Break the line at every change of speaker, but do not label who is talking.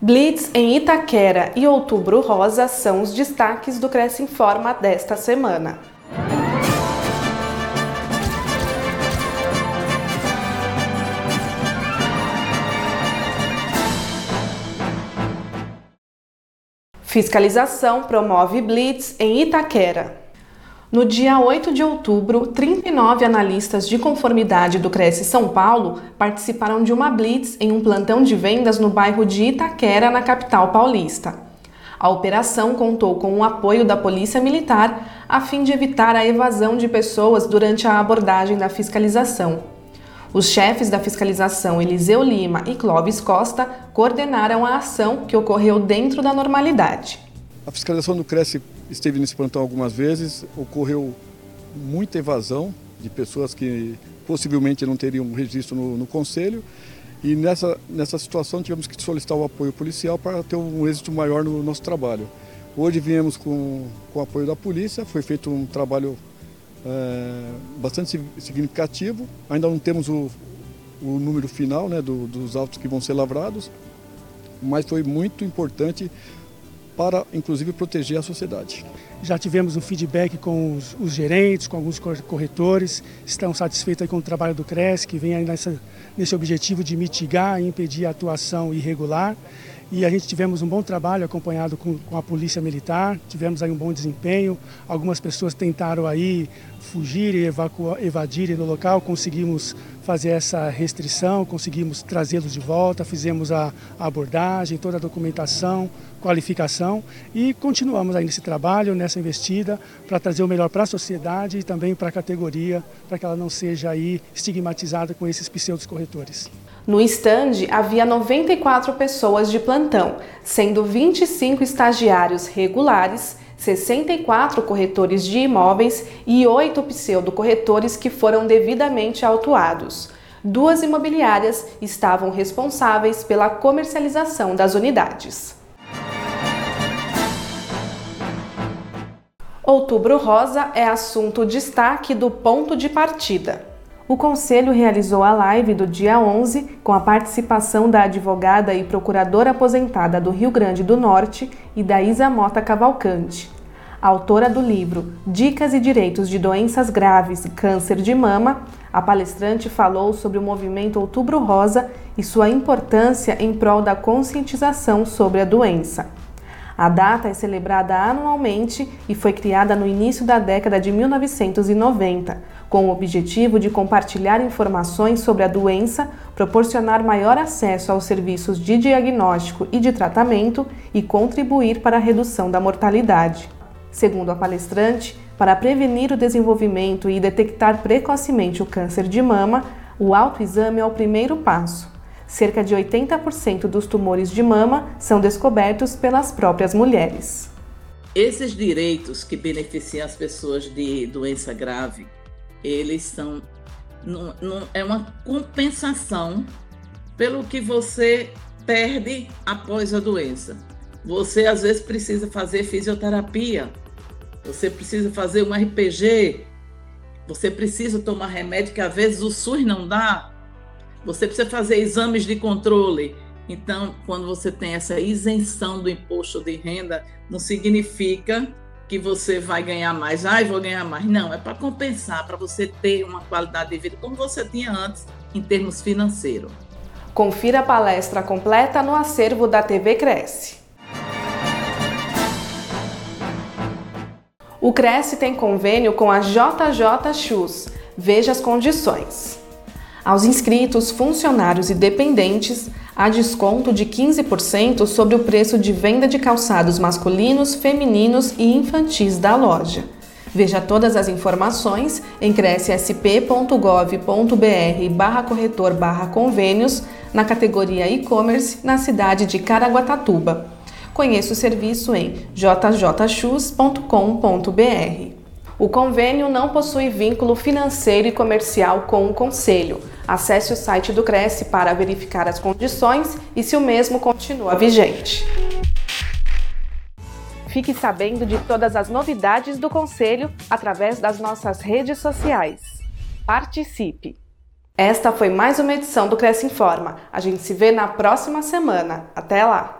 Blitz em Itaquera e Outubro Rosa são os destaques do Cresce Informa desta semana. Fiscalização promove Blitz em Itaquera. No dia 8 de outubro, 39 analistas de conformidade do Cresce São Paulo participaram de uma blitz em um plantão de vendas no bairro de Itaquera, na capital paulista. A operação contou com o apoio da Polícia Militar a fim de evitar a evasão de pessoas durante a abordagem da fiscalização. Os chefes da fiscalização Eliseu Lima e Clóvis Costa coordenaram a ação que ocorreu dentro da normalidade.
A fiscalização do Cresce esteve nesse plantão algumas vezes, ocorreu muita evasão de pessoas que possivelmente não teriam registro no, no conselho e nessa, nessa situação tivemos que solicitar o apoio policial para ter um êxito maior no nosso trabalho. Hoje viemos com, com o apoio da polícia, foi feito um trabalho é, bastante significativo, ainda não temos o, o número final né, do, dos autos que vão ser lavrados, mas foi muito importante para, inclusive, proteger a sociedade.
Já tivemos um feedback com os, os gerentes, com alguns corretores, estão satisfeitos com o trabalho do CRES, que vem nessa, nesse objetivo de mitigar e impedir a atuação irregular. E a gente tivemos um bom trabalho acompanhado com, com a polícia militar, tivemos aí um bom desempenho. Algumas pessoas tentaram aí fugir e evadirem do local, conseguimos fazer essa restrição, conseguimos trazê-los de volta, fizemos a, a abordagem, toda a documentação, qualificação e continuamos aí nesse trabalho, nessa investida, para trazer o melhor para a sociedade e também para a categoria, para que ela não seja aí estigmatizada com esses pseudos corretores.
No estande havia 94 pessoas de plantão, sendo 25 estagiários regulares 64 corretores de imóveis e 8 pseudo-corretores que foram devidamente autuados. Duas imobiliárias estavam responsáveis pela comercialização das unidades. Outubro Rosa é assunto destaque do ponto de partida. O Conselho realizou a live do dia 11 com a participação da advogada e procuradora aposentada do Rio Grande do Norte e da Isa Mota Cavalcante. Autora do livro Dicas e Direitos de Doenças Graves e Câncer de Mama, a palestrante falou sobre o movimento Outubro Rosa e sua importância em prol da conscientização sobre a doença. A data é celebrada anualmente e foi criada no início da década de 1990, com o objetivo de compartilhar informações sobre a doença, proporcionar maior acesso aos serviços de diagnóstico e de tratamento e contribuir para a redução da mortalidade. Segundo a palestrante, para prevenir o desenvolvimento e detectar precocemente o câncer de mama, o autoexame é o primeiro passo cerca de 80% dos tumores de mama são descobertos pelas próprias mulheres.
Esses direitos que beneficiam as pessoas de doença grave, eles são não, não, é uma compensação pelo que você perde após a doença. Você às vezes precisa fazer fisioterapia, você precisa fazer um RPG, você precisa tomar remédio que às vezes o SUS não dá, você precisa fazer exames de controle. Então, quando você tem essa isenção do imposto de renda, não significa que você vai ganhar mais. Ah, vou ganhar mais. Não, é para compensar, para você ter uma qualidade de vida como você tinha antes, em termos financeiros.
Confira a palestra completa no acervo da TV Cresce. O Cresce tem convênio com a JJ Shoes. Veja as condições. Aos inscritos, funcionários e dependentes, há desconto de 15% sobre o preço de venda de calçados masculinos, femininos e infantis da loja. Veja todas as informações em crescsp.gov.br barra corretor barra convênios na categoria e-commerce na cidade de Caraguatatuba. Conheça o serviço em jjchus.com.br. O convênio não possui vínculo financeiro e comercial com o Conselho. Acesse o site do Cresce para verificar as condições e se o mesmo continua vigente. Fique sabendo de todas as novidades do Conselho através das nossas redes sociais. Participe! Esta foi mais uma edição do Cresce Informa. A gente se vê na próxima semana. Até lá!